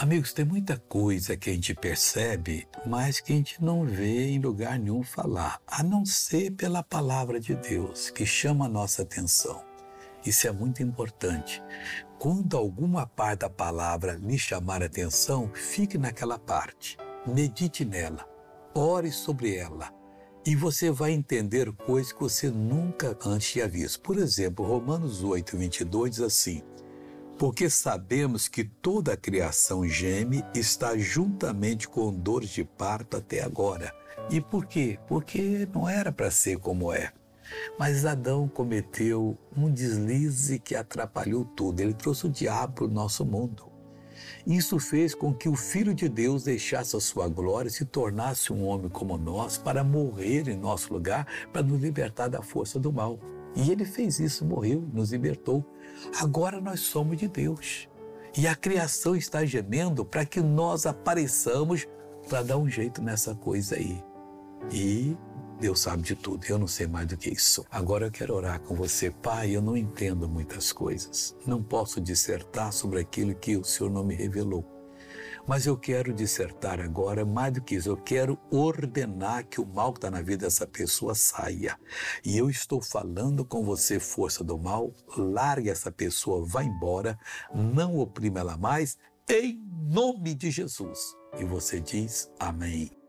Amigos, tem muita coisa que a gente percebe, mas que a gente não vê em lugar nenhum falar, a não ser pela palavra de Deus, que chama a nossa atenção. Isso é muito importante. Quando alguma parte da palavra lhe chamar atenção, fique naquela parte, medite nela, ore sobre ela, e você vai entender coisas que você nunca antes tinha visto. Por exemplo, Romanos 8, 22 diz assim: porque sabemos que toda a criação geme está juntamente com dores de parto até agora. E por quê? Porque não era para ser como é. Mas Adão cometeu um deslize que atrapalhou tudo. Ele trouxe o diabo para o nosso mundo. Isso fez com que o Filho de Deus deixasse a sua glória e se tornasse um homem como nós para morrer em nosso lugar, para nos libertar da força do mal. E ele fez isso, morreu, nos libertou. Agora nós somos de Deus. E a criação está gemendo para que nós apareçamos para dar um jeito nessa coisa aí. E Deus sabe de tudo, eu não sei mais do que isso. Agora eu quero orar com você. Pai, eu não entendo muitas coisas. Não posso dissertar sobre aquilo que o Senhor não me revelou. Mas eu quero dissertar agora, mais do que isso, eu quero ordenar que o mal que está na vida dessa pessoa saia. E eu estou falando com você, força do mal, largue essa pessoa, vá embora, não oprima ela mais, em nome de Jesus. E você diz amém.